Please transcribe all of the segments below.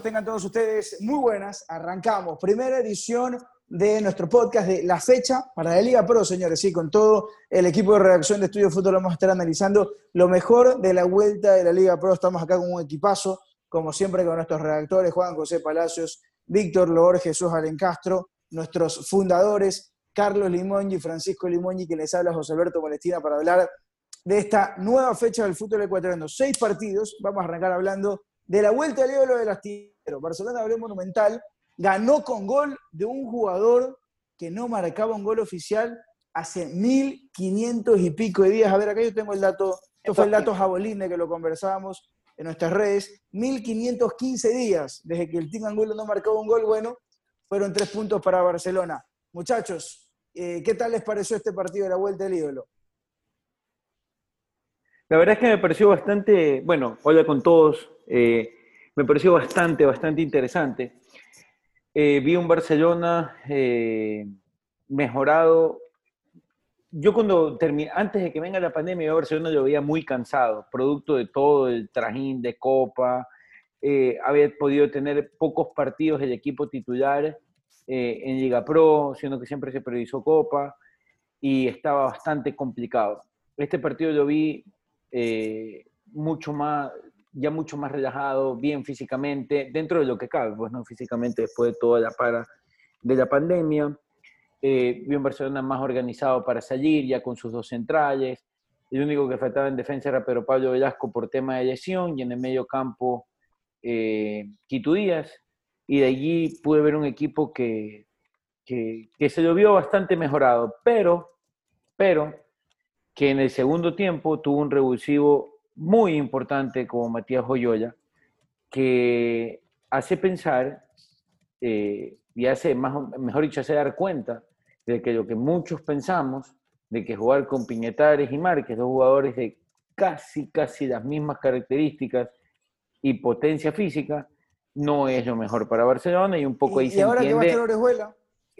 tengan todos ustedes muy buenas. Arrancamos. Primera edición de nuestro podcast de La Fecha para la Liga Pro, señores. Sí, con todo el equipo de redacción de Estudio Fútbol vamos a estar analizando lo mejor de la vuelta de la Liga Pro. Estamos acá con un equipazo, como siempre, con nuestros redactores, Juan José Palacios, Víctor Loor, Jesús Alencastro, nuestros fundadores, Carlos Limón y Francisco Limón, y que les habla José Alberto Palestina para hablar de esta nueva fecha del fútbol ecuatoriano. Seis partidos, vamos a arrancar hablando de la vuelta al ídolo del Barcelona abrió monumental, ganó con gol de un jugador que no marcaba un gol oficial hace 1500 y pico de días. A ver, acá yo tengo el dato, esto fue el dato Jaboline que lo conversábamos en nuestras redes, 1515 días desde que el Team Angulo no marcaba un gol, bueno, fueron tres puntos para Barcelona. Muchachos, eh, ¿qué tal les pareció este partido de la vuelta del ídolo? La verdad es que me pareció bastante, bueno, hola con todos, eh, me pareció bastante, bastante interesante. Eh, vi un Barcelona eh, mejorado. Yo cuando terminé, antes de que venga la pandemia, yo Barcelona lo veía muy cansado, producto de todo el trajín de Copa. había podido tener pocos partidos el equipo titular en Liga Pro, siendo que siempre se priorizó Copa, y estaba bastante complicado. Este partido lo vi eh, mucho más, ya mucho más relajado, bien físicamente, dentro de lo que cabe, pues no físicamente después de toda la para de la pandemia. Eh, vi un Barcelona más organizado para salir, ya con sus dos centrales. El único que faltaba en defensa era Pedro Pablo Velasco por tema de lesión y en el medio campo eh, Quito Díaz. Y de allí pude ver un equipo que, que, se lo vio bastante mejorado, pero, pero que en el segundo tiempo tuvo un revulsivo muy importante como Matías Joyola, que hace pensar eh, y hace, más, mejor dicho, hace dar cuenta de que lo que muchos pensamos, de que jugar con Piñetares y Márquez, dos jugadores de casi, casi las mismas características y potencia física, no es lo mejor para Barcelona y un poco ahí se entiende.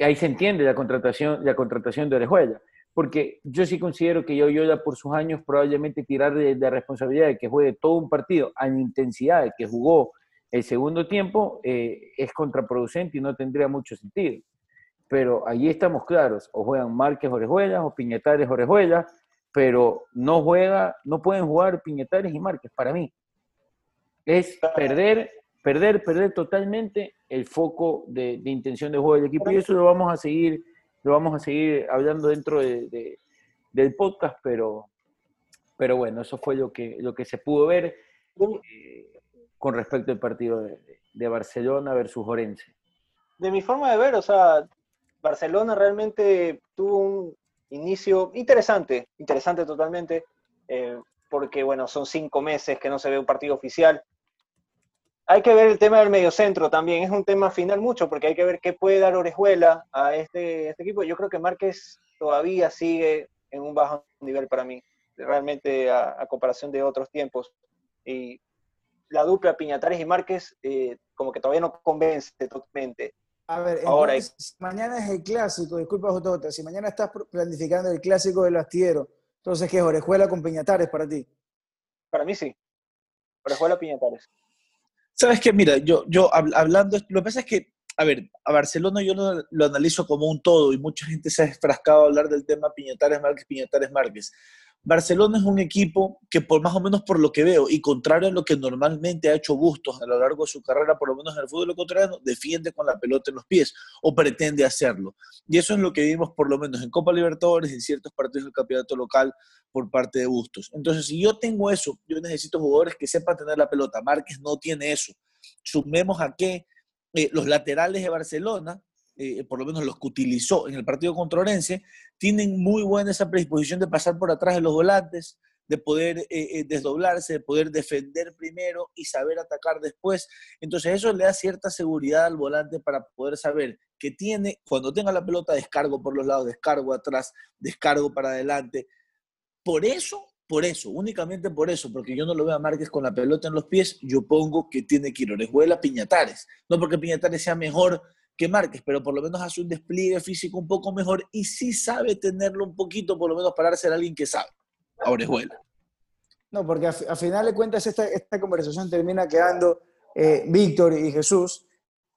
Ahí se entiende la contratación, la contratación de Orejuela porque yo sí considero que Yoyola por sus años probablemente tirar de, de, responsabilidad de que juegue todo un partido a intensidad de que jugó el segundo tiempo eh, es contraproducente y no tendría mucho sentido. Pero allí estamos claros, o juegan Márquez Orejuelas o Piñetares Orejuelas, pero no juega, no pueden jugar Piñetares y Márquez para mí. Es perder, perder, perder totalmente el foco de, de intención de juego del equipo y eso lo vamos a seguir lo vamos a seguir hablando dentro de, del podcast, pero, pero bueno, eso fue lo que, lo que se pudo ver eh, con respecto al partido de, Barcelona versus Orense. De mi forma de ver, o sea, Barcelona realmente tuvo un inicio interesante, interesante totalmente, eh, porque bueno, son cinco meses que no se ve un partido oficial hay que ver el tema del mediocentro también, es un tema final mucho, porque hay que ver qué puede dar Orejuela a este, este equipo. Yo creo que Márquez todavía sigue en un bajo nivel para mí, realmente a, comparación de otros tiempos. Y la dupla Piñatares y Márquez eh, como que todavía no convence totalmente. A ver, Ahora, mañana es el clásico, disculpa Jotota, si mañana estás planificando el clásico del astillero, entonces ¿qué es Orejuela con Piñatares para ti? Para mí sí. Orejuela Piñatares. Sabes que, mira, yo, yo hablando, lo que pasa es que, a ver, a Barcelona yo lo, lo, analizo como un todo y mucha gente se ha enfrascado a hablar del tema Piñatares Márquez, Piñatares Márquez. Barcelona es un equipo que por más o menos por lo que veo y contrario a lo que normalmente ha hecho Bustos a lo largo de su carrera, por lo menos en el fútbol contrario, defiende con la pelota en los pies o pretende hacerlo. Y eso es lo que vimos por lo menos en Copa Libertadores, en ciertos partidos del campeonato local por parte de Bustos. Entonces, si yo tengo eso, yo necesito jugadores que sepan tener la pelota. Márquez no tiene eso. Sumemos a que eh, los laterales de Barcelona eh, por lo menos los que utilizó en el partido contra Orense, tienen muy buena esa predisposición de pasar por atrás de los volantes, de poder eh, eh, desdoblarse, de poder defender primero y saber atacar después. Entonces eso le da cierta seguridad al volante para poder saber que tiene, cuando tenga la pelota, descargo por los lados, descargo atrás, descargo para adelante. Por eso, por eso, únicamente por eso, porque yo no lo veo a Márquez con la pelota en los pies, yo pongo que tiene que ir Orejuela Piñatares. No porque Piñatares sea mejor que Márquez, pero por lo menos hace un despliegue físico un poco mejor y sí sabe tenerlo un poquito, por lo menos para ser alguien que sabe. Ahora es bueno. No, porque a, final de cuentas esta, esta conversación termina quedando eh, Víctor y Jesús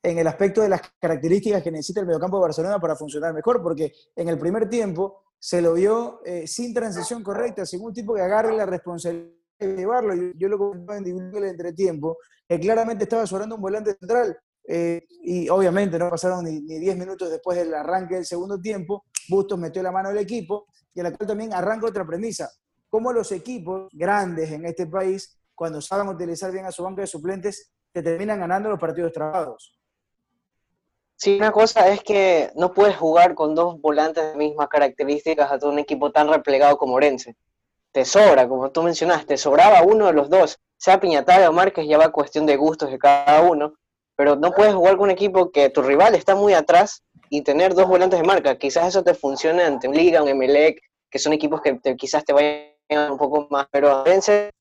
en el aspecto de las características que necesita el mediocampo de Barcelona para funcionar mejor, porque en el primer tiempo se lo vio eh, sin transición correcta, sin un tipo que agarre la responsabilidad de llevarlo. Yo, yo lo comenté en el entretiempo, que claramente estaba sobrando un volante central, eh, y obviamente no pasaron ni, 10 minutos después del arranque del segundo tiempo, Bustos metió la mano al equipo, y a la cual también arranca otra premisa, cómo los equipos grandes en este país, cuando saben utilizar bien a su banca de suplentes, te terminan ganando los partidos trabados. Sí, una cosa es que no puedes jugar con dos volantes de mismas características a todo un equipo tan replegado como Orense. Te sobra, como tú mencionaste, te sobraba uno de los dos, sea Piñataria o Márquez, ya va cuestión de gustos de cada uno, pero no puedes jugar con un equipo que tu rival está muy atrás y tener dos volantes de marca. Quizás eso te funcione ante un Liga, un Emelec, que son equipos que quizás te vayan un poco más, pero Orense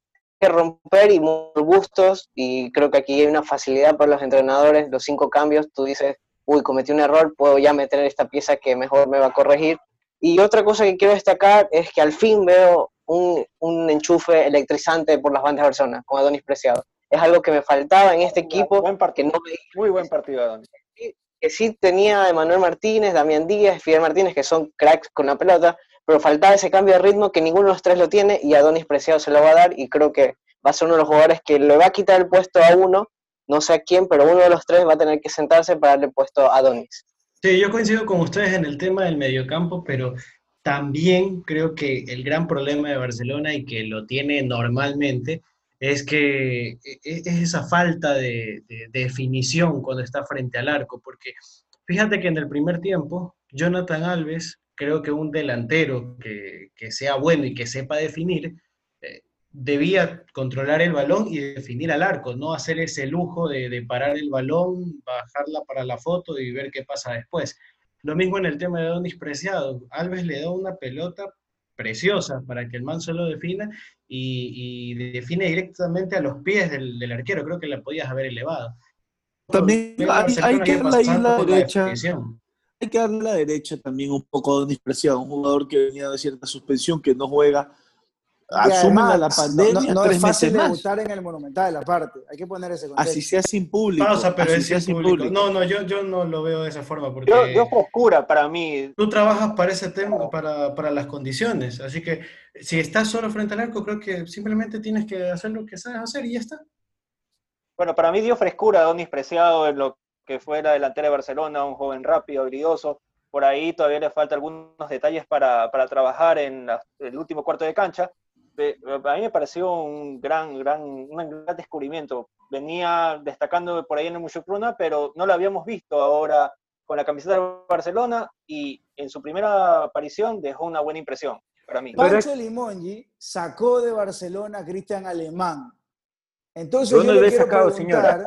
que romper y muy gustos y creo que aquí hay una facilidad para los entrenadores, los cinco cambios, tú dices, uy, cometí un error, puedo ya meter esta pieza que mejor me va a corregir. Y otra cosa que quiero destacar es que al fin veo un, un enchufe electrizante por las bandas de Barcelona, con Adonis Preciado. Es algo que me faltaba en este equipo. Buen partido, no muy buen partido, Adonis. Que sí tenía Emanuel Martínez, Damián Díaz, Fidel Martínez, que son cracks con la pelota, pero faltaba ese cambio de ritmo que ninguno de los tres lo tiene y Adonis Preciado se lo va a dar y creo que va a ser uno de los jugadores que le va a quitar el puesto a uno no sé a quién, pero uno de los tres va a tener que sentarse para darle puesto a Donis. Sí, yo coincido con ustedes en el tema del mediocampo, pero también creo que el gran problema de Barcelona y que lo tiene normalmente es que e, e, es esa falta de, definición cuando está frente al arco, porque fíjate que en el primer tiempo, Jonathan Alves, creo que un delantero que, sea bueno y que sepa definir, debía controlar el balón y definir al arco, no hacer ese lujo de, parar el balón, bajarla para la foto y ver qué pasa después. Lo mismo en el tema de Donis Preciado. Alves le da una pelota preciosa para que el man solo defina y, define directamente a los pies del, arquero. Creo que la podías haber elevado. También hay, que darle la derecha. Hay que darle a la derecha también un poco a Donis Preciado, un jugador que venía de cierta suspensión, que no juega asumen la pandemia. No, es fácil debutar en el Monumental, aparte. Hay que poner ese contexto. Así sea sin público. Pausa, pero es sin público. No, no, yo, yo no lo veo de esa forma. Porque yo, yo oscura para mí. Tú trabajas para ese tema, para, para las condiciones. Así que si estás solo frente al arco, creo que simplemente tienes que hacer lo que sabes hacer y ya está. Bueno, para mí dio frescura Donis Preciado en lo que fue la delantera de Barcelona, un joven rápido, habilidoso. Por ahí todavía le falta algunos detalles para, para trabajar en el último cuarto de cancha, a mí me pareció un gran, gran, un gran descubrimiento. Venía destacando por ahí en el Muchucruna, pero no lo habíamos visto ahora con la camiseta de Barcelona y en su primera aparición dejó una buena impresión para mí. Pancho Limongi sacó de Barcelona a Cristian Alemán. Entonces yo, le quiero preguntar,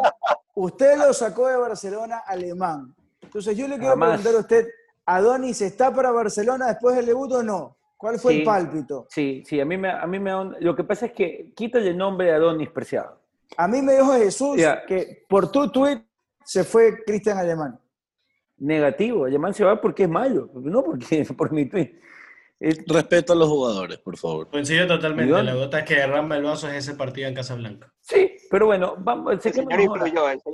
usted lo sacó de Barcelona Alemán. Entonces yo le quiero preguntar a usted, ¿Adonis está para Barcelona después del debut o no? ¿Cuál fue el pálpito? Sí, sí, a mí me, a mí me lo que pasa es que quítale el nombre de Adonis Preciado. A mí me dijo Jesús que por tu tweet se fue Cristian Alemán. Negativo, Alemán se va porque es malo, no porque por mi tweet. Respeto a los jugadores, por favor. Coincido totalmente. La gota que derrama el vaso es ese partido en Casablanca. Sí, pero bueno, vamos. El señor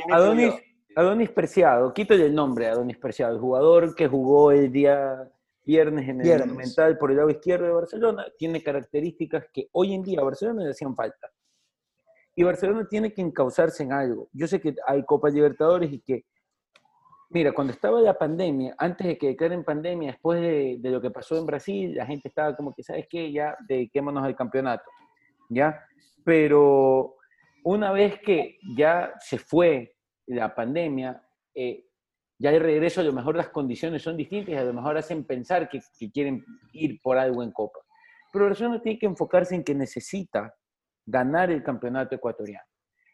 Adonis, Adonis Preciado, quítale el nombre Adonis Preciado, el jugador que jugó el día viernes en el Monumental por el lado izquierdo de Barcelona, tiene características que hoy en día a Barcelona le hacían falta. Y Barcelona tiene que encauzarse en algo. Yo sé que hay Copa Libertadores y que, mira, cuando estaba la pandemia, antes de que declaren pandemia, después de, de, lo que pasó en Brasil, la gente estaba como que, ¿sabes qué? Ya dediquémonos al campeonato, ¿ya? Pero una vez que ya se fue la pandemia, eh, ya de regreso a lo mejor las condiciones son distintas y a lo mejor hacen pensar que, quieren ir por algo en Copa. Pero Barcelona tiene que enfocarse en que necesita ganar el campeonato ecuatoriano.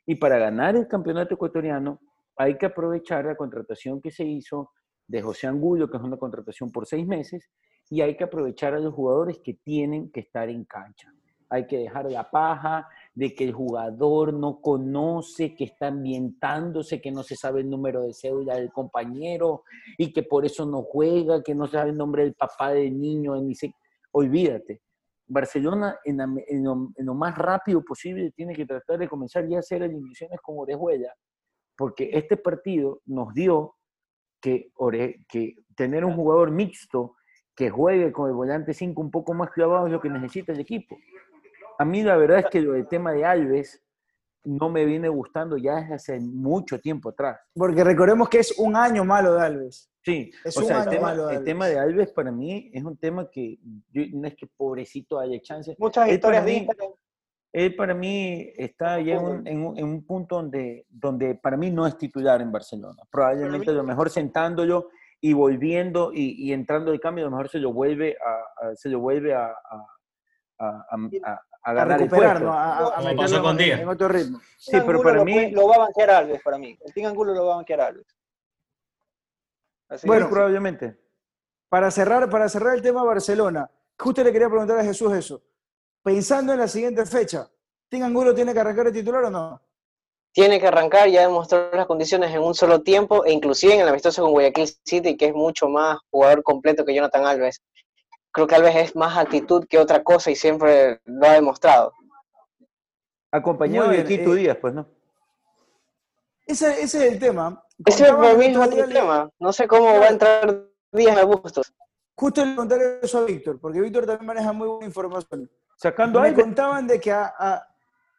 Y para ganar el campeonato ecuatoriano hay que aprovechar la contratación que se hizo de José Angulo, que es una contratación por seis meses, y hay que aprovechar a los jugadores que tienen que estar en cancha hay que dejar la paja de que el jugador no conoce, que está ambientándose, que no se sabe el número de cédula del compañero y que por eso no juega, que no sabe el nombre del papá del niño. Ni se... Olvídate. Barcelona en, lo, más rápido posible tiene que tratar de comenzar ya a hacer eliminaciones con Orejuela porque este partido nos dio que, que tener un jugador mixto que juegue con el volante 5 un poco más clavado es lo que necesita el equipo. A mí la verdad es que el tema de Alves no me viene gustando ya desde hace mucho tiempo atrás. Porque recordemos que es un año malo de Alves. Sí, es o sea, el, tema, de el tema de Alves para mí es un tema que no es que pobrecito haya chance. Muchas historias de él para mí está ya en un, punto donde, donde para mí no es titular en Barcelona. Probablemente lo mejor sentándolo y volviendo y, entrando de cambio, a lo mejor se lo vuelve a, se lo vuelve a, a, meterlo con en, otro ritmo. Sí, pero para mí... Lo va a banquear Alves, para mí. El Team Angulo lo va a banquear Alves. bueno, probablemente. Para cerrar, para cerrar el tema Barcelona, justo le quería preguntar a Jesús eso. Pensando en la siguiente fecha, ¿Team Angulo tiene que arrancar el titular o no? tiene que arrancar, ya demostró las condiciones en un solo tiempo, e inclusive en el amistoso con Guayaquil City, que es mucho más jugador completo que Jonathan Alves. Creo que Alves es más actitud que otra cosa y siempre lo ha demostrado. Acompañado de Quito eh, Díaz, pues, ¿no? Ese, ese, es el tema. Ese es el mismo tema. No sé cómo va a entrar Díaz a Bustos. Justo le contaré eso a Víctor, porque Víctor también maneja muy buena información. Sacando Me contaban de que a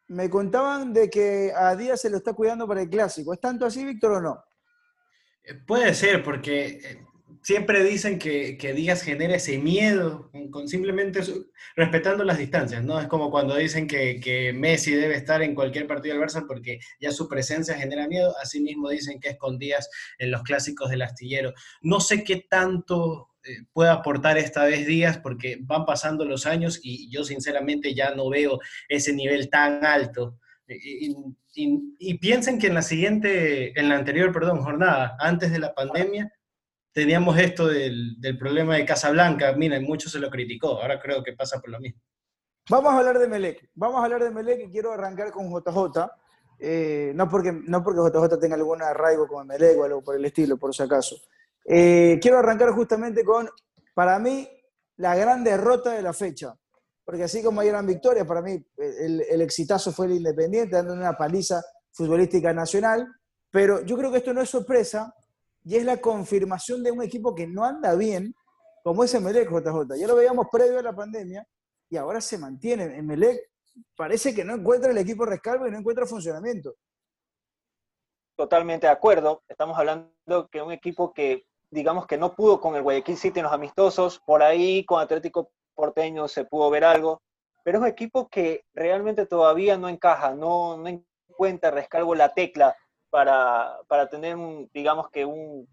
me contaban de que a Díaz se lo está cuidando para el clásico. ¿Es tanto así, Víctor, o no? Eh, puede ser, porque eh, siempre dicen que, que, Díaz genera ese miedo, con simplemente respetando las distancias, ¿no? Es como cuando dicen que, que, Messi debe estar en cualquier partido del Barça porque ya su presencia genera miedo, asimismo dicen que es con Díaz en los clásicos del astillero. No sé qué tanto eh, pueda aportar esta vez Díaz, porque van pasando los años y yo sinceramente ya no veo ese nivel tan alto. Y, piensen que en la siguiente, en la anterior, perdón, jornada, antes de la pandemia, teníamos esto del, problema de Casablanca. Miren, mucho se lo criticó, ahora creo que pasa por lo mismo. Vamos a hablar de Melec. Vamos a hablar de Melec y quiero arrancar con JJ. Eh, no, porque, no porque JJ tenga algún arraigo con Melec o algo por el estilo, por si acaso. Eh, quiero arrancar justamente con, para mí, la gran derrota de la fecha. Porque así como hay gran victoria, para mí el, el exitazo fue el Independiente, dando una paliza futbolística nacional. Pero yo creo que esto no es sorpresa y es la confirmación de un equipo que no anda bien, como es Emelec JJ. Ya lo veíamos previo a la pandemia y ahora se mantiene. Emelec parece que no encuentra el equipo rescalvo y no encuentra funcionamiento. Totalmente de acuerdo. Estamos hablando que un equipo que digamos que no pudo con el Guayaquil City en los amistosos, por ahí con Atlético Porteño se pudo ver algo, pero es un equipo que realmente todavía no encaja, no, no encuentra rescalvo la tecla para, para tener, un, digamos que un,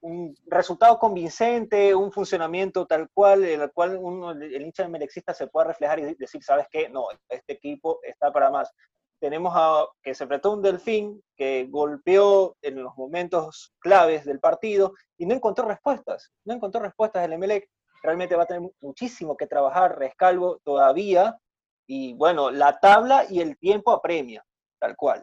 un resultado convincente, un funcionamiento tal cual, en el cual uno, el hincha del melexista se pueda reflejar y decir, ¿sabes qué? No, este equipo está para más tenemos a que se apretó un delfín que golpeó en los momentos claves del partido y no encontró respuestas, no encontró respuestas del Emelec. Realmente va a tener muchísimo que trabajar Rescalvo todavía y bueno, la tabla y el tiempo apremia, tal cual.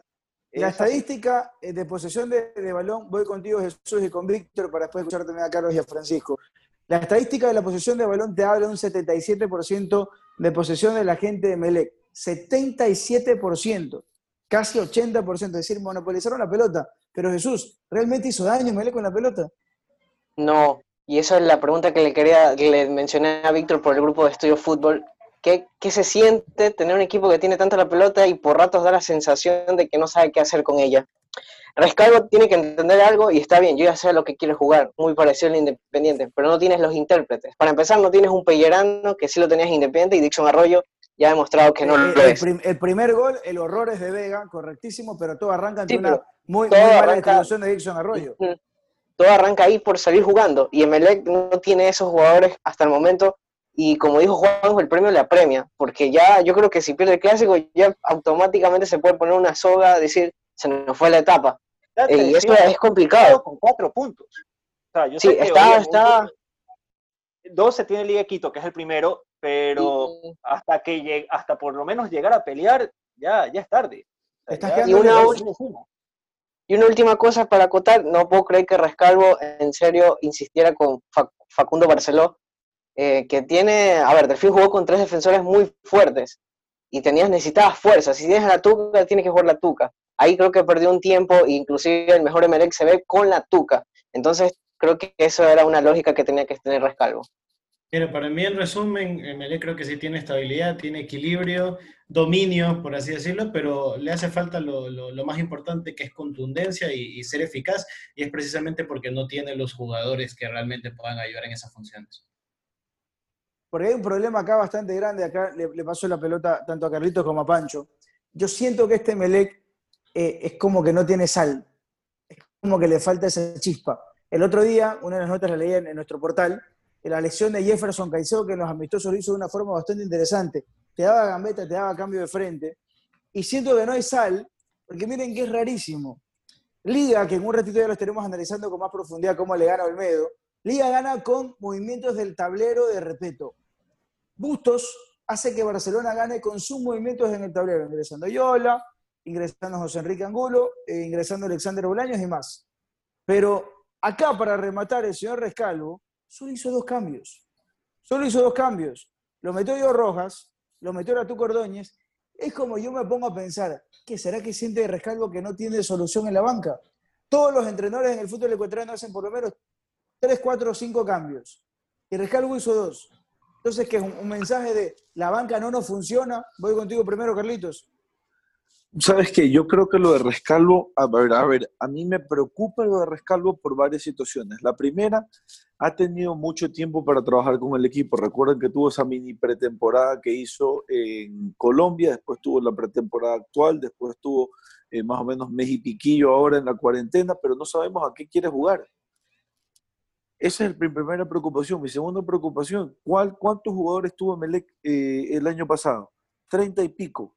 La estadística eh, de posesión de, balón, voy contigo Jesús y con Víctor para después escucharte a Carlos y a Francisco. La estadística de la posesión de balón te habla de un 77% de posesión de la gente de Melec. 77%, casi 80%, es decir, monopolizaron la pelota. Pero Jesús, ¿realmente hizo daño Mele con la pelota? No, y esa es la pregunta que le quería, que le mencioné a Víctor por el grupo de estudio fútbol. ¿Qué, ¿Qué, se siente tener un equipo que tiene tanta la pelota y por ratos da la sensación de que no sabe qué hacer con ella? Rescalvo tiene que entender algo y está bien, yo ya sé lo que quiere jugar, muy parecido al Independiente, pero no tienes los intérpretes. Para empezar, no tienes un Pellerano, que sí lo tenías Independiente, y Dixon Arroyo, ya ha demostrado que no lo es. El, primer gol, el horror es de Vega, correctísimo, pero todo arranca ante una muy, muy mala distribución de Dixon Arroyo. Todo arranca ahí por salir jugando, y Emelec no tiene esos jugadores hasta el momento, y como dijo Juanjo, el premio le apremia, porque ya yo creo que si pierde el clásico, ya automáticamente se puede poner una soga, decir, se nos fue la etapa. Eh, y eso es complicado. Con cuatro puntos. sí, está, está... 12 tiene Liga Quito, que es el primero, pero hasta que llegue, hasta por lo menos llegar a pelear, ya, ya es tarde. y, una, y, una, última cosa para acotar, no puedo creer que Rescalvo en serio insistiera con Facundo Barceló, eh, que tiene, a ver, Delfín jugó con tres defensores muy fuertes y tenías, necesitabas fuerza, si tienes la tuca, tienes que jugar la tuca. ahí creo que perdió un tiempo, inclusive el mejor Emelec se ve con la tuca. Entonces, creo que eso era una lógica que tenía que tener Rescalvo. Pero para mí, en resumen, Emelec creo que sí tiene estabilidad, tiene equilibrio, dominio, por así decirlo, pero le hace falta lo, lo, más importante que es contundencia y, ser eficaz, y es precisamente porque no tiene los jugadores que realmente puedan ayudar en esas funciones. Porque hay un problema acá bastante grande, acá le, le pasó la pelota tanto a Carlitos como a Pancho. Yo siento que este Emelec eh, es como que no tiene sal, es como que le falta esa chispa. El otro día, una de las notas la leí en nuestro portal, la lesión de Jefferson Caicedo, que en los amistosos lo hizo de una forma bastante interesante. Te daba gambeta, te daba cambio de frente. Y siento que no hay sal, porque miren que es rarísimo. Liga, que en un ratito ya lo estaremos analizando con más profundidad cómo le gana Olmedo, Liga gana con movimientos del tablero de respeto. Bustos hace que Barcelona gane con sus movimientos en el tablero, ingresando Yola, ingresando José Enrique Angulo, e ingresando Alexander Bolaños y más. Pero acá, para rematar, el señor Rescalvo solo hizo dos cambios. Solo hizo dos cambios. Lo metió yo Rojas, lo metió Ratu Cordóñez. Es como yo me pongo a pensar, ¿qué será que siente Rescalvo que no tiene solución en la banca? Todos los entrenadores en el fútbol ecuatoriano hacen por lo menos tres, cuatro o cinco cambios. Y Rescalvo hizo dos. Entonces, que es un, mensaje de la banca no nos funciona. Voy contigo primero, Carlitos. Sabes que yo creo que lo de Rescalvo, a ver, a ver, a mí me preocupa lo de Rescalvo por varias situaciones. La primera, ha tenido mucho tiempo para trabajar con el equipo. Recuerden que tuvo esa mini pretemporada que hizo en Colombia, después tuvo la pretemporada actual, después tuvo eh, más o menos mes y piquillo ahora en la cuarentena, pero no sabemos a qué quiere jugar. Esa es mi primera preocupación. Mi segunda preocupación, ¿cuál, ¿cuántos jugadores tuvo Melec eh, el año pasado? Treinta y pico.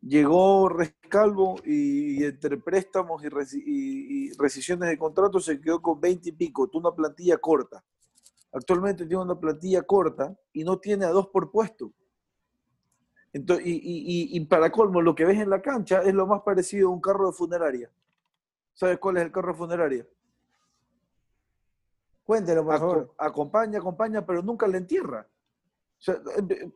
Llegó Rescalvo y, entre préstamos y, rescisiones de contrato se quedó con 20 y pico. Tuvo una plantilla corta. Actualmente tiene una plantilla corta y no tiene a dos por puesto. Entonces, y, para colmo, lo que ves en la cancha es lo más parecido a un carro de funeraria. ¿Sabes cuál es el carro de funeraria? Cuéntelo, por favor. Acompaña, acompaña, pero nunca le entierra.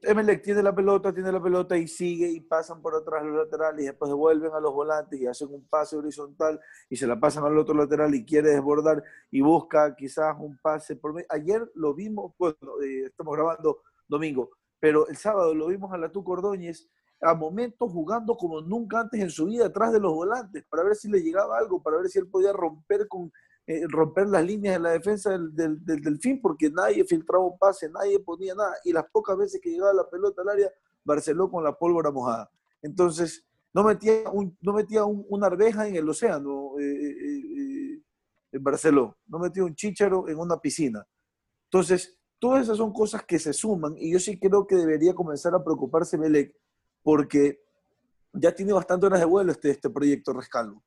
Emelec tiene la pelota, tiene la pelota y sigue y pasan por atrás los laterales y después devuelven a los volantes y hacen un pase horizontal y se la pasan al otro lateral y quiere desbordar y busca quizás un pase por Ayer lo vimos, bueno, eh, estamos grabando domingo, pero el sábado lo vimos a la Tuco Ordóñez a momentos jugando como nunca antes en su vida atrás de los volantes para ver si le llegaba algo, para ver si él podía romper con eh, romper las líneas de la defensa del, del, del, Delfín porque nadie filtraba un pase, nadie ponía nada. Y las pocas veces que llegaba la pelota al área, Barceló con la pólvora mojada. Entonces, no metía, un, no metía una arveja en el océano eh, eh, en Barceló, no metía un chícharo en una piscina. Entonces, todas esas son cosas que se suman y yo sí creo que debería comenzar a preocuparse Melec porque ya tiene bastante horas de vuelo este, este proyecto Rescalvo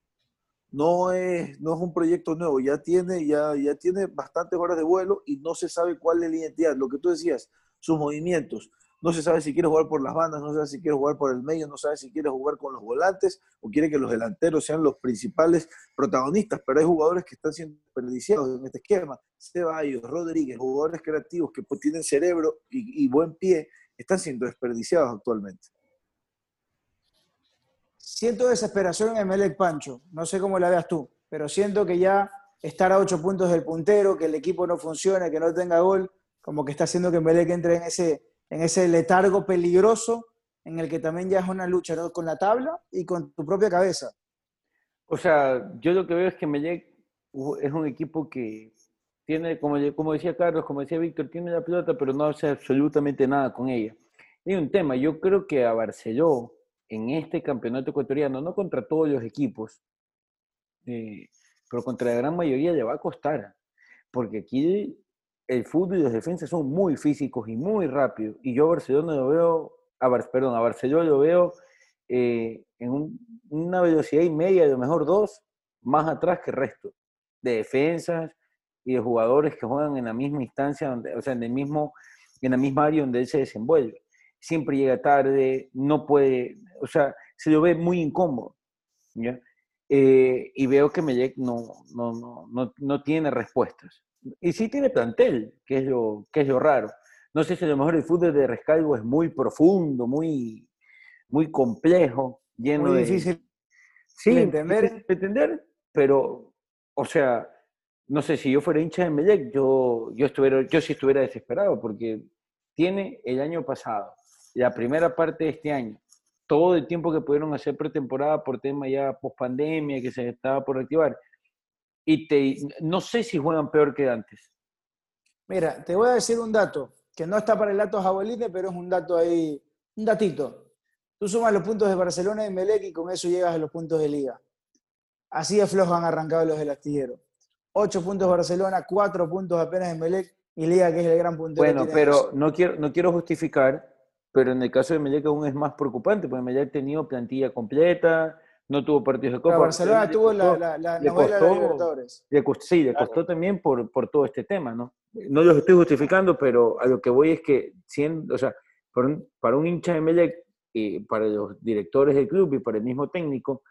no es, no es un proyecto nuevo, ya tiene, ya, ya tiene bastantes horas de vuelo y no se sabe cuál es la identidad. Lo que tú decías, sus movimientos. No se sabe si quiere jugar por las bandas, no se sabe si quiere jugar por el medio, no sabe si quiere jugar con los volantes o quiere que los delanteros sean los principales protagonistas, pero hay jugadores que están siendo desperdiciados en este esquema. Ceballos, Rodríguez, jugadores creativos que pues, tienen cerebro y, y buen pie, están siendo desperdiciados actualmente. Siento desesperación en Melec Pancho, no sé cómo la veas tú, pero siento que ya estar a ocho puntos del puntero, que el equipo no funcione, que no tenga gol, como que está haciendo que Melec entre en ese, en ese letargo peligroso en el que también ya es una lucha con la tabla y con tu propia cabeza. O sea, yo lo que veo es que Melec es un equipo que tiene, como, como decía Carlos, como decía Víctor, tiene la pelota, pero no hace absolutamente nada con ella. Hay un tema, yo creo que a Barceló en este campeonato ecuatoriano, no contra todos los equipos, eh, pero contra la gran mayoría le va a costar, porque aquí el fútbol y las defensas son muy físicos y muy rápidos, y yo a Barcelona lo veo, a perdón, a Barcelona lo veo eh, en una velocidad y media, a lo mejor dos, más atrás que el resto, de defensas y de jugadores que juegan en la misma instancia, donde, o sea, en, el mismo, en la misma área donde él se desenvuelve siempre llega tarde, no puede, o sea, se lo ve muy incómodo. ¿ya? Eh, y veo que Melec no, no, no, no, no tiene respuestas. Y sí tiene plantel, que es, lo, que es lo raro. No sé si a lo mejor el fútbol de Rescalvo es muy profundo, muy, muy complejo, lleno muy difícil Sí, entender. entender, pero, o sea, no sé, si yo fuera hincha de Melec, yo, yo, estuviera, yo sí estuviera desesperado, porque tiene el año pasado, la primera parte de este año, todo el tiempo que pudieron hacer pretemporada por tema ya post pandemia, que se estaba por activar, y te, no sé si juegan peor que antes. Mira, te voy a decir un dato, que no está para el dato jabolite, pero es un dato ahí, un datito. Tú sumas los puntos de Barcelona y Melec y con eso llegas a los puntos de liga. Así de flojos han arrancado los del astillero. Ocho puntos Barcelona, cuatro puntos apenas en Melec y Liga, que es el gran puntero. Bueno, pero no quiero, no quiero justificar, pero en el caso de Melec aún es más preocupante, porque Melec ha tenido plantilla completa, no tuvo partidos de Pero Copa. Barcelona tuvo la, costó- la, la le novela de costó- los Libertadores. le costó- sí, le costó también por, por todo este tema, ¿no? No los estoy justificando, pero a lo que voy es que, siendo, o sea, para un, para un hincha de Melec, y para los directores del club y para el mismo técnico,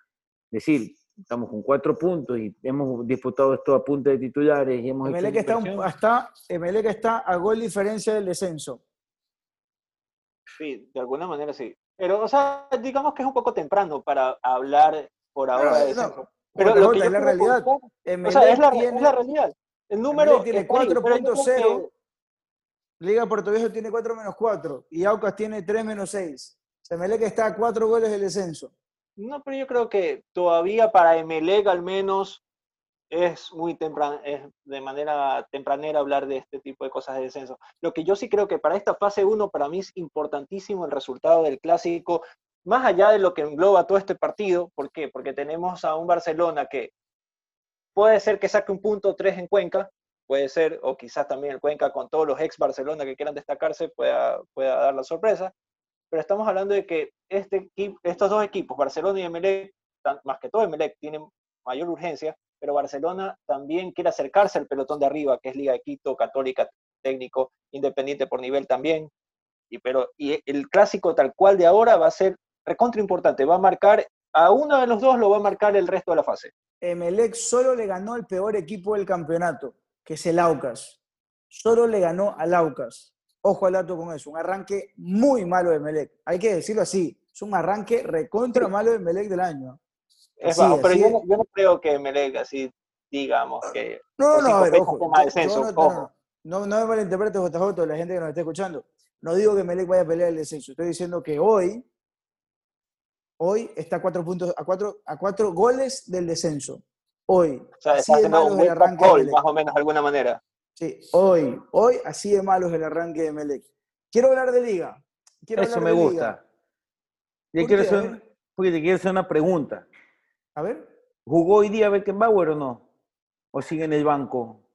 decir, estamos con cuatro puntos y hemos disputado esto a punta de titulares y hemos una está, un- está, Emelec está a gol diferencia del descenso. Sí, de alguna manera sí. Pero, o sea, digamos que es un poco temprano para hablar por ahora de no, descenso. Pero lo que es la realidad. comentar- o sea, es la, tiene, es la realidad. El número tiene está ahí, pero yo creo 4.0. que- Liga Puerto Viejo tiene 4 menos 4 y Aucas tiene 3 menos 6. Emelec está a 4 goles del descenso. No, pero yo creo que todavía para Emelec al menos es muy temprano, es de manera tempranera hablar de este tipo de cosas de descenso. Lo que yo sí creo que para esta fase 1, para mí es importantísimo el resultado del clásico, más allá de lo que engloba todo este partido. ¿Por qué? Porque tenemos a un Barcelona que puede ser que saque un punto 3 en Cuenca, puede ser, o quizás también el Cuenca con todos los ex Barcelona que quieran destacarse pueda, pueda dar la sorpresa. Pero estamos hablando de que este, estos dos equipos, Barcelona y Emelec, más que todo Emelec, tienen mayor urgencia, pero Barcelona también quiere acercarse al pelotón de arriba, que es Liga de Quito, Católica, Técnico, Independiente por nivel también. Y, pero, y el clásico tal cual de ahora va a ser recontra importante, va a marcar, a uno de los dos lo va a marcar el resto de la fase. Emelec solo le ganó al peor equipo del campeonato, que es el Aucas. Solo le ganó al Aucas. Ojo al dato con eso. Un arranque muy malo de Emelec. Hay que decirlo así. Es un arranque recontra malo de Emelec del año. Es Así, bajo, pero yo no, yo no creo que Emelec así, digamos, que No, no, cinco a ver, ojo. yo- descenso, yo no, no, ojo. no, no, no me malinterpretes, JJ, la gente que nos está escuchando. No digo que Melec vaya a pelear el descenso. Estoy diciendo que hoy, hoy está a cuatro puntos, a cuatro, a cuatro goles del descenso. Hoy. O sea, Así está de haciendo malo un es el arranque de gol, Melec. más o menos de alguna manera. Sí, hoy, hoy así de malo es el arranque de Melec. Quiero hablar de liga. Quiero Eso hablar me de gusta. liga. Ver. porque te quiero hacer una pregunta. A ver. ¿Jugó hoy día Beckenbauer o no? ¿O sigue en el banco?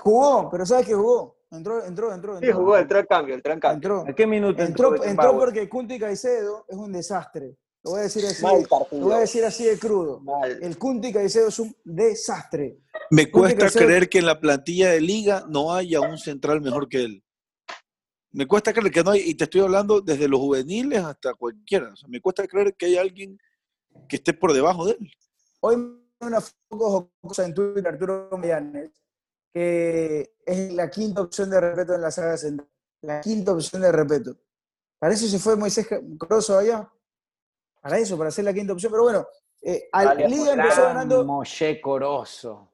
Jugó, pero ¿sabes qué jugó? Entró, entró, entró. entró. Sí, jugó, entró al cambio, entró al cambio. Entró. ¿A qué minuto Entró, entró, entró porque Kunti Caicedo es un desastre. Lo voy a decir así, Mal lo voy a decir así de crudo. Mal. El Kunti Caicedo es un desastre. Me Kunti cuesta Caicedo- creer que en la plantilla de liga no haya un central mejor que él. Me cuesta creer que no hay, y te estoy hablando desde los juveniles hasta cualquiera. O sea, me cuesta creer que hay alguien que esté por debajo de él. Hoy una foco jocosa en Twitter, Arturo Millanes, que es la quinta opción de respeto en la saga central. La quinta opción de respeto. Para eso se fue Moisés Croso allá. Para eso, para hacer la quinta opción. Pero bueno, eh, al- Liga empezó ganando. Moshe Corozo.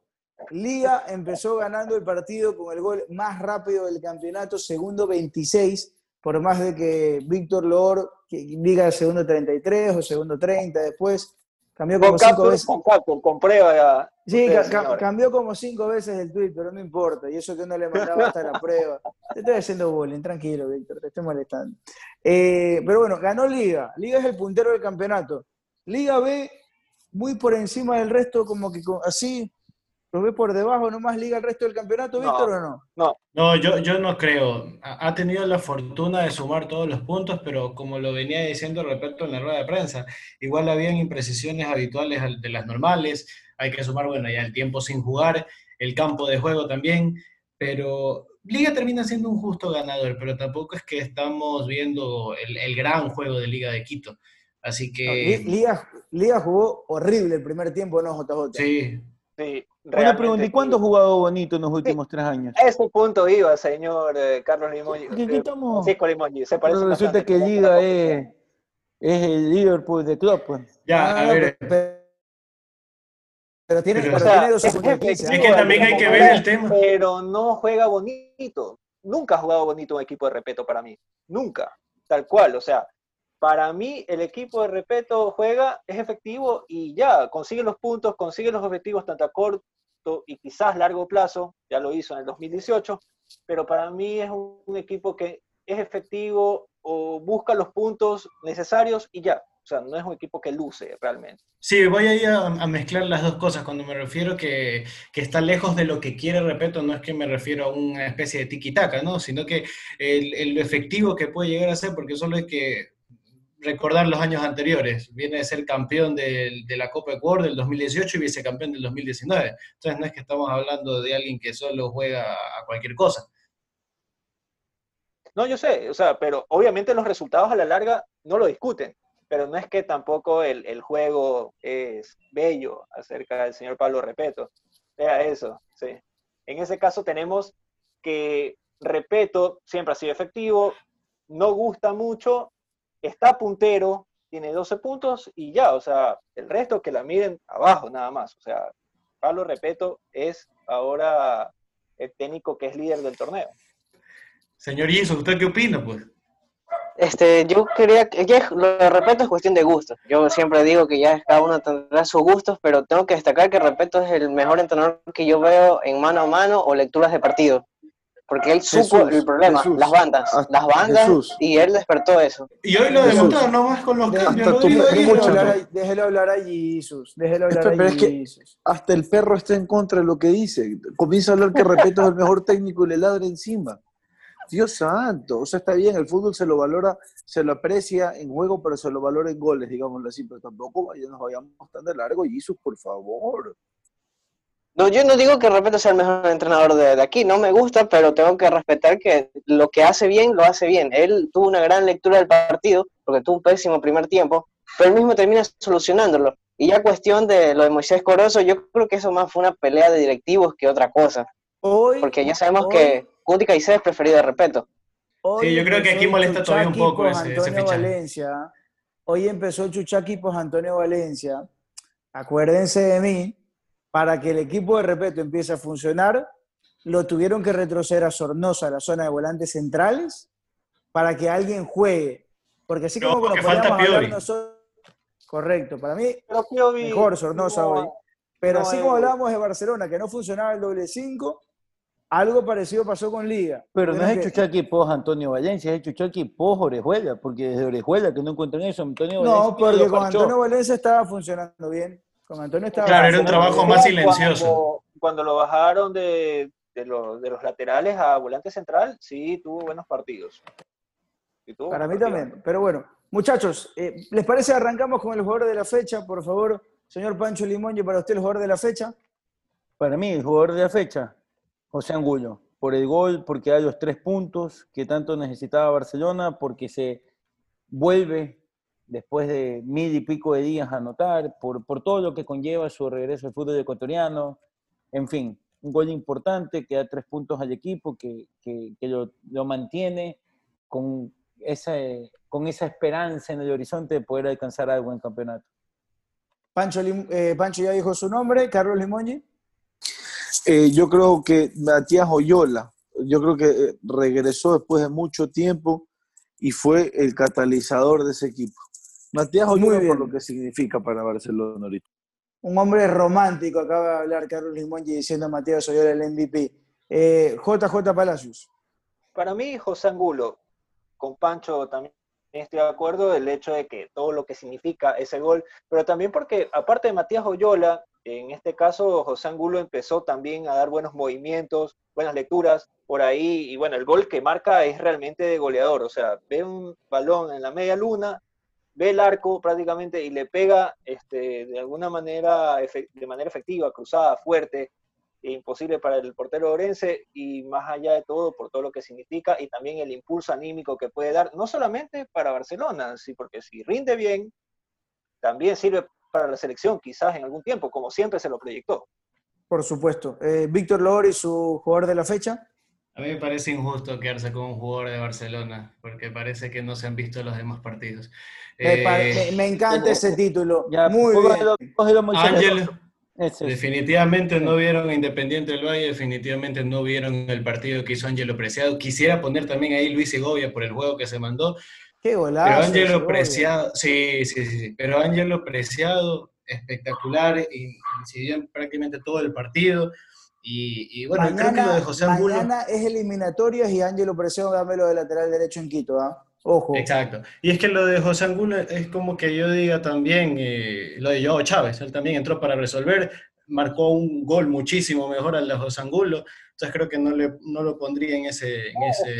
Liga empezó ganando el partido con el gol más rápido del campeonato, segundo 26, por más de que Víctor Loor que diga segundo 33 o segundo 30 después. Cambió como Con cinco capture, veces. con capture, con prueba. Sí, ustedes, ca- cambió como cinco veces el tweet, pero no importa. Y eso que no le mandaba hasta la prueba. Te estoy haciendo bullying, tranquilo, Víctor, te estoy molestando. Eh, pero bueno, ganó Liga. Liga es el puntero del campeonato. Liga B, muy por encima del resto, como que así, lo ve por debajo nomás Liga el resto del campeonato, No. Víctor, o no? No, yo, yo no creo. Ha tenido la fortuna de sumar todos los puntos, pero como lo venía diciendo respecto en la rueda de prensa, igual habían imprecisiones habituales al- de las normales. Hay que sumar, bueno, ya el tiempo sin jugar, el campo de juego también, pero Liga termina siendo un justo ganador, pero tampoco es que estamos viendo el, el gran juego de Liga de Quito. Así No, que, Liga, Liga jugó horrible el primer tiempo, ¿no, JJ? sí, Sí, Pregunta, ¿y cuándo ha jugado bonito en los últimos tres años? A ese punto iba, señor eh, Carlos aquí eh, estamos- Francisco Limoñi, se parece Pero resulta bastante, que Liga es, es el Liverpool de club, pues. ya, a no, ver, pero- Pero tiene, Pero, pero o sea, tiene 12 es puntos de que- 15 Es años. que también hay que ver el tema. Pero no juega bonito. Nunca ha jugado bonito un equipo de respeto para mí. Nunca. Tal cual. O sea, para mí el equipo de respeto juega, es efectivo y ya, consigue los puntos, consigue los objetivos tanto a corto y quizás largo plazo. Ya lo hizo en el 2018. Pero para mí es un, equipo que es efectivo o busca los puntos necesarios y ya. O sea, no es un equipo que luce realmente. Sí, voy a a, mezclar las dos cosas. Cuando me refiero que, que está lejos de lo que quiere Repeto, no es que me refiero a una especie de tiki-taka, ¿no? Sino que el, el- efectivo que puede llegar a ser, porque solo hay que recordar los años anteriores. Viene de ser campeón de la Copa Ecuador del 2018 y vicecampeón del 2019. Entonces no es que estamos hablando de alguien que solo juega a cualquier cosa. No, yo sé, o sea, pero obviamente los resultados a la larga no lo discuten, pero no es que tampoco el, el juego es bello acerca del señor Pablo Repeto. Vea eso, sí. En ese caso tenemos que Repeto siempre ha sido efectivo, no gusta mucho, está puntero, tiene 12 puntos y ya, o sea, el resto que la miren abajo nada más. O sea, Pablo Repeto es ahora el técnico que es líder del torneo. Señor Iso, ¿usted qué opina, pues? Este, yo quería, que ya lo de Repeto es cuestión de gustos. Yo siempre digo que ya cada uno tendrá sus gustos, pero tengo que destacar que Repeto es el mejor entrenador que yo veo en mano a mano o lecturas de partido. Porque él supo Jesús, el problema, Jesús. las bandas, Ah, las bandas, Jesús. y él despertó eso. Y hoy lo demostró nomás con los De- cambios. digo ahí, Déjelo hablar, a, déjelo hablar a Jesus. Déjelo hablar Pero a es que-. Hasta el perro está en contra de lo que dice. Comienza a hablar que Repeto es el mejor técnico y le ladra encima. Dios santo, o sea, está bien, el fútbol se lo valora, se lo aprecia en juego, pero se lo valora en goles, digámoslo así, pero tampoco vaya- nos vayamos tan de largo, Jesus, por favor. No, yo no digo que Repeto sea el mejor entrenador de, de aquí, no me gusta, pero tengo que respetar que lo que hace bien, lo hace bien. Él tuvo una gran lectura del partido, porque tuvo un pésimo primer tiempo, pero él mismo termina solucionándolo. Y ya cuestión de lo de Moisés Corozo, yo creo que eso más fue una pelea de directivos que otra cosa, Hoy, porque ya sabemos hoy- que Guti Caicedo es preferido de Repeto. hoy Sí, yo creo que aquí molesta todavía un poco ese- ese Antonio fichaje. Valencia. Hoy empezó el Chuchaki por Antonio Valencia. Acuérdense de mí, para que el equipo de Repeto empiece a funcionar, lo tuvieron que retroceder a Sornosa, a la zona de volantes centrales, para que alguien juegue. Porque así como No, nos que falta podíamos hablar nosotros. Correcto, para mí Pero Piovi mejor Sornosa no- hoy. Pero no así como hablábamos de Barcelona, que no funcionaba el doble 5, algo parecido pasó con Liga. Pero no es que- Chuchaki pos Antonio Valencia, es el Chuchaki pos Orejuela, porque desde Orejuela que no encuentran eso, Antonio Valencia No, porque con. Antonio Valencia estaba funcionando bien. Con Antonio estaba Claro, era un trabajo más silencioso. Cuando, cuando lo bajaron de, de, los, de los laterales a volante central, sí tuvo buenos partidos. Sí tuvo Para mí partidos. también. Pero bueno, muchachos, eh, ¿les parece arrancamos con el jugador de la fecha? Por favor, señor Pancho Limón, y para usted el jugador de la fecha. Para mí, el jugador de la fecha, José Angulo, por el gol, porque da los tres puntos que tanto necesitaba Barcelona, porque se vuelve después de mil y pico de días a anotar, por, por todo lo que conlleva su regreso al fútbol ecuatoriano, en fin, un gol importante que da tres puntos al equipo, que, que- que lo, lo mantiene con esa, con esa esperanza en el horizonte de poder alcanzar algo en campeonato. Pancho, eh, Pancho ya dijo su nombre, Carlos Limoñi. Eh, yo creo que Matías Oyola, yo creo que eh, regresó después de mucho tiempo y fue el catalizador de ese equipo. Matías bien. por lo que significa para Barcelona ahorita. Un hombre romántico, acaba de hablar Carlos Limoñi diciendo a Matías Oyola el MVP. Eh, JJ Palacios. Para mí, José Angulo, con Pancho también estoy de acuerdo el hecho de que todo lo que significa ese gol, pero también porque aparte de Matías Oyola, en este caso José Angulo empezó también a dar buenos movimientos, buenas lecturas por ahí, y bueno, el gol que marca es realmente de goleador, o sea, ve un balón en la media luna, ve el arco prácticamente y le pega este, de alguna manera, de manera efectiva, cruzada, fuerte, imposible para el portero orense y más allá de todo por todo lo que significa y también el impulso anímico que puede dar, no solamente para Barcelona, sí, porque si rinde bien, también sirve para la selección, quizás en algún tiempo, como siempre se lo proyectó. Por supuesto. Eh, Víctor Lori, su jugador de la fecha. A mí me parece injusto quedarse con un jugador de Barcelona, porque parece que no se han visto los demás partidos. Me, Eh, me- me encanta ese título. Ya, Muy cógelo- bien. cógelo, Moisés. Ángel, Definitivamente no vieron Independiente del Valle, definitivamente no vieron el partido que hizo Ángelo Preciado. Quisiera poner también ahí Luis Segovia por el juego que se mandó. Qué golazo. Pero Ángelo Preciado, sí, sí, sí, pero Ángelo Preciado, espectacular, incidió en prácticamente todo el partido. Y, bueno, mañana, creo que lo de José Angulo. Mañana es eliminatorias y Ángelo Preciado dámelo de lateral derecho en Quito, ¿ah? Ojo. Exacto. Y es que lo de José Angulo es como que yo diga también, eh, lo de Joao Chávez, él también entró para resolver, marcó un gol muchísimo mejor al de José Angulo, entonces creo que no, le, no lo pondría en ese, en ese,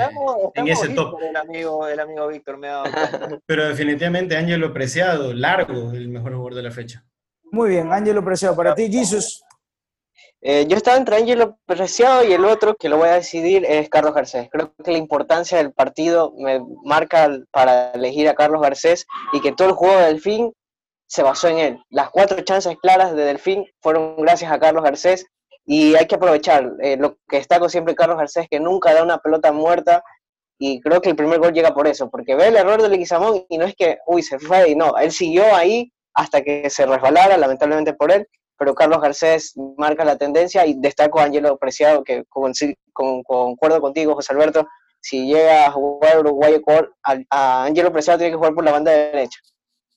en ese top. El amigo, el amigo Víctor me ha dado Pero definitivamente Ángelo Preciado, largo, el mejor jugador de la fecha. Muy bien, Ángelo Preciado. Para ti, Jesus. Eh, yo estaba entre Ángelo Preciado y el otro que lo voy a decidir es Carlos Garcés. Creo que la importancia del partido me marca para elegir a Carlos Garcés y que todo el juego de Delfín se basó en él. Las cuatro chances claras de Delfín fueron gracias a Carlos Garcés y hay que aprovechar. Eh, lo que destaco siempre Carlos Garcés que nunca da una pelota muerta y creo que el primer gol llega por eso, porque ve el error de Leguizamón y no es que, uy, se fue y no, él siguió ahí hasta que se resbalara, lamentablemente por él, pero Carlos Garcés marca la tendencia y destaco a Angelo Preciado, que con, concuerdo contigo, José Alberto, si llega a jugar Uruguay a, a Angelo Preciado tiene que jugar por la banda derecha.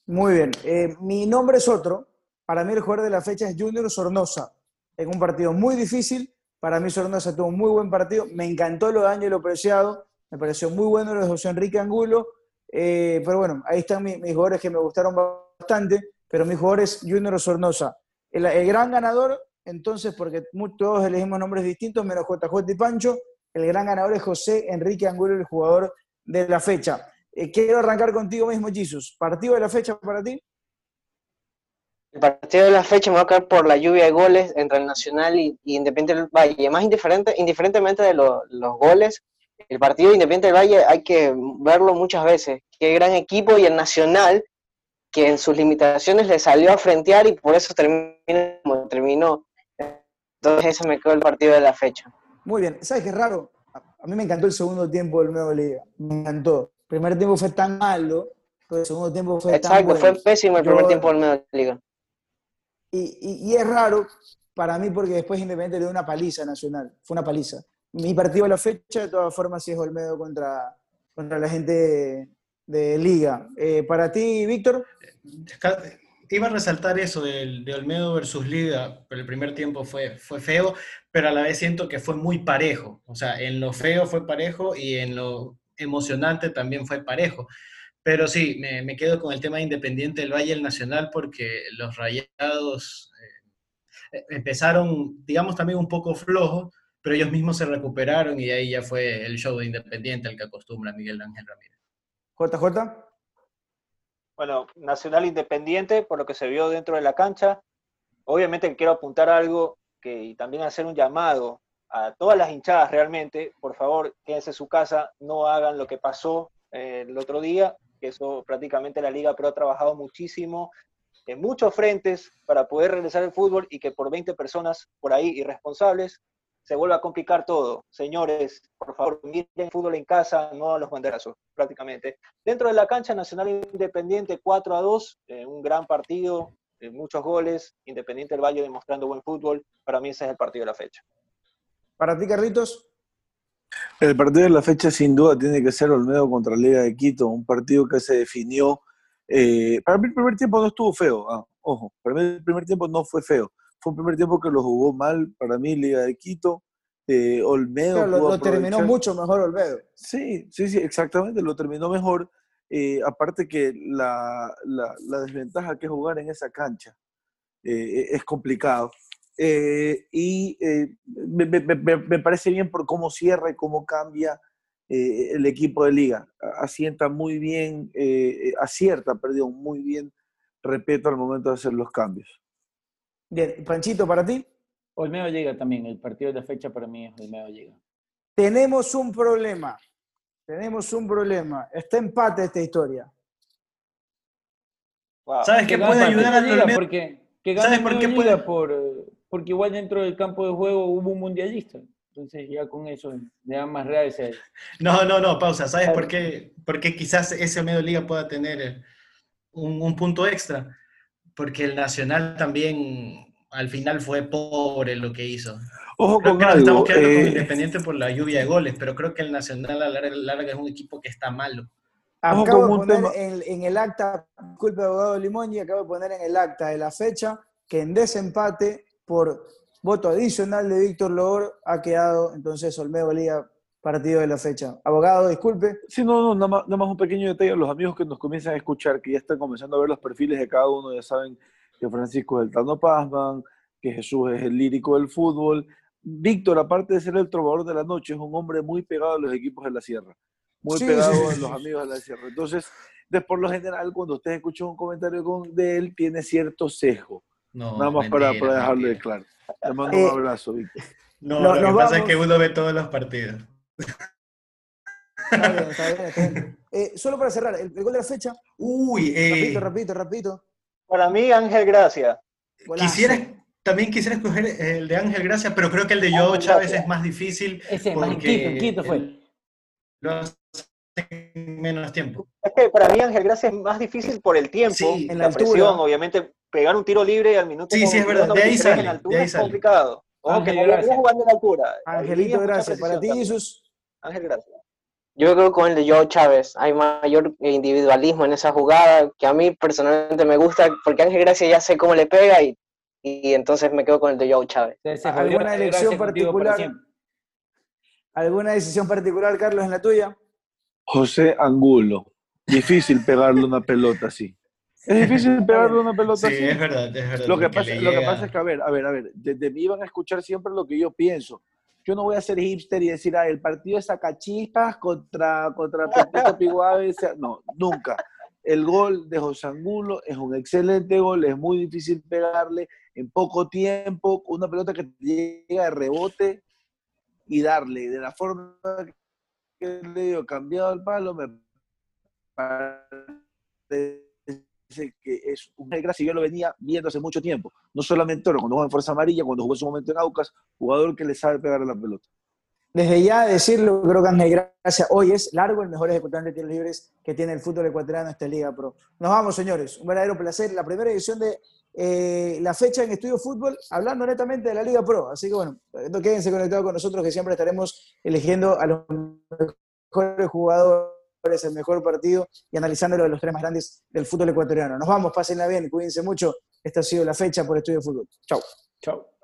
Muy bien, eh, mi nombre es otro, para mí el jugador de la fecha es Junior Sornosa, en un partido muy difícil, para mí Sornosa tuvo un muy buen partido, me encantó lo de Angelo Preciado, me pareció muy bueno lo de José Enrique Angulo, eh, pero bueno, ahí están mis, mis jugadores que me gustaron bastante, pero mi jugador es Junior Sornosa. El, gran ganador, entonces, porque todos elegimos nombres distintos, menos JJ y Pancho, el gran ganador es José Enrique Angulo, el jugador de la fecha. Eh, quiero arrancar contigo mismo, Jesus. ¿Partido de la fecha para ti? El partido de la fecha me va a caer por la lluvia de goles entre el Nacional y, Independiente del Valle. Más indiferente, indiferentemente de los goles, el partido de Independiente del Valle hay que verlo muchas veces. Qué gran equipo y el Nacional que en sus limitaciones le salió a frentear y por eso terminó terminó. Entonces ese me quedó el partido de la fecha. Muy bien, ¿sabes qué raro? A mí me encantó el segundo tiempo del Nuevo Liga, me encantó. El primer tiempo fue tan malo, pero el segundo tiempo fue Exacto, tan bueno. fue pésimo el primer tiempo del Nuevo Liga. Y, y, es raro para mí porque después Independiente le dio una paliza Nacional, fue una paliza. Mi partido de la fecha, de todas formas, sí es Olmedo contra, contra la gente de Liga. Eh, para ti, Víctor. Iba a resaltar eso de, de, Olmedo versus Liga, pero el primer tiempo fue, fue feo, pero a la vez siento que fue muy parejo. O sea, en lo feo fue parejo y en lo emocionante también fue parejo. Pero sí, me, me quedo con el tema Independiente del Valle el Nacional porque los rayados eh, empezaron, digamos, también un poco flojos, pero ellos mismos se recuperaron y ahí ya fue el show de Independiente al que acostumbra Miguel Ángel Ramírez. JJ. Bueno, Nacional Independiente, por lo que se vio dentro de la cancha. Obviamente quiero apuntar algo que, y también hacer un llamado a todas las hinchadas realmente. Por favor, quédense en su casa, no hagan lo que pasó eh, el otro día, que eso prácticamente la liga pero ha trabajado muchísimo en muchos frentes para poder regresar al fútbol y que por 20 personas por ahí irresponsables se vuelve a complicar todo. Señores, por favor, miren fútbol en casa, no a los banderazos, prácticamente. Dentro de la cancha Nacional Independiente 4 a 2, eh, un gran partido, eh, muchos goles, Independiente del Valle demostrando buen fútbol. Para mí ese es el partido de la fecha. ¿Para ti, Carlitos? El partido de la fecha sin duda tiene que ser Olmedo contra Liga de Quito, un partido que se definió. Eh, para mí el primer tiempo no estuvo feo, ah, ojo, para mí el primer tiempo no fue feo fue un primer tiempo que lo jugó mal para mí Liga de Quito. Eh, Olmedo. lo, terminó mucho mejor Olmedo. Sí, sí, sí, exactamente, lo terminó mejor. Eh, aparte que la, la, la, desventaja que es jugar en esa cancha eh, es complicado. y me, me, me, parece bien por cómo cierra y cómo cambia el equipo de liga. Asienta muy bien, acierta, perdón, muy bien, repito, al momento de hacer los cambios. Bien, Panchito, ¿para ti? Olmedo llega también, el partido de fecha para mí es Olmedo llega. Tenemos un problema, tenemos un problema. Está empate esta historia. ¿Sabes qué puede ayudar a Liga? Porque, que ¿Sabes por qué puede? Por, porque igual dentro del campo de juego hubo un mundialista. Entonces ya con eso le da más reales a No, no, no, pausa. ¿Sabes por qué? Porque quizás ese Olmedo Liga pueda tener un, un punto extra porque el Nacional también al final fue pobre lo que hizo. Ojo Creo con que nos algo. estamos quedando con eh, Independiente por la lluvia de goles, pero creo que el Nacional a la larga, larga es un equipo que está malo. Ojo Acabo con de poner tema- en, en el acta, disculpe abogado Limón, acabo de poner en el acta de la fecha que en desempate por voto adicional de Víctor Logor ha quedado entonces Olmedo Liga partido de la fecha. Abogado, disculpe. Sí, no, no, nada más, nada más un pequeño detalle. Los amigos que nos comienzan a escuchar, que ya están comenzando a ver los perfiles de cada uno, ya saben que Francisco es el Tano Pazman, que Jesús es el lírico del fútbol. Víctor, aparte de ser el trovador de la noche, es un hombre muy pegado a los equipos de la sierra. Muy Sí, pegado sí, a los amigos de la sierra. Entonces, de, por lo general, cuando usted escucha un comentario con- de él, tiene cierto sesgo. No, Nada más para, mentira, para dejarlo de claro. Le mando Eh, un abrazo, Víctor. No, No, lo que pasa es vamos. que uno ve todos los partidos. Está bien, está bien, está bien. Eh, solo para cerrar, el, el gol de la fecha, Uy, eh, rapidito, rapidito, rapidito. Para mí, Ángel Gracia. Quisiera, también quisiera escoger el de Ángel Gracia, pero creo que el de Joao Ángel Chávez Gracia. es más difícil. Ese, más en porque Quito, en Quito fue. Lo hace en menos tiempo. Es que para mí Ángel Gracia es más difícil por el tiempo, Sí, en la, la altura. presión, obviamente, pegar un tiro libre al minuto Sí, sí, es verdad, de ahí 93 sale, en de altura es complicado. Ojo, que no jugar en altura. Angelito, gracias. Para ti, Jesús. Ángel Gracia. Yo creo con el de Joe Chávez hay mayor individualismo en esa jugada que a mí personalmente me gusta porque Ángel Gracia ya sé cómo le pega y, y entonces me quedo con el de Joe Chávez. Jodió, ¿Alguna elección particular? ¿Alguna decisión particular, Carlos, en la tuya? José Angulo. Difícil pegarle una pelota así. Es difícil pegarle una pelota Sí, así. es verdad, es verdad. Lo que, pasa, lo que pasa es que, a ver, a ver, a ver, desde mí van a escuchar siempre lo que yo pienso. Yo no voy a ser hipster y decir, ah, el partido es Sacachispas contra, contra Pepeto Piguave. No, nunca. El gol de José Angulo es un excelente gol, es muy difícil pegarle en poco tiempo, una pelota que llega de rebote y darle de la forma que le dio cambiado el palo, me parece que es un gracia. Yo lo venía viendo hace mucho tiempo. No solamente ahora, cuando jugó en Fuerza Amarilla, cuando jugó en su momento en Aucas, jugador que le sabe pegar a la pelota. Desde ya decirlo, creo que Gracia hoy es largo el mejor ejecutante de tiros libres que tiene el fútbol ecuatoriano en esta Liga Pro. Nos vamos, señores. Un verdadero placer. La primera edición de eh, la fecha en Estudio Fútbol, hablando netamente de la Liga Pro. Así que bueno, quédense conectados con nosotros que siempre estaremos eligiendo a los mejores jugadores, el mejor partido y analizándolo de los tres más grandes del fútbol ecuatoriano. Nos vamos, pásenla bien, cuídense mucho. Esta ha sido la fecha por Estudio Fútbol. Chao. Chao.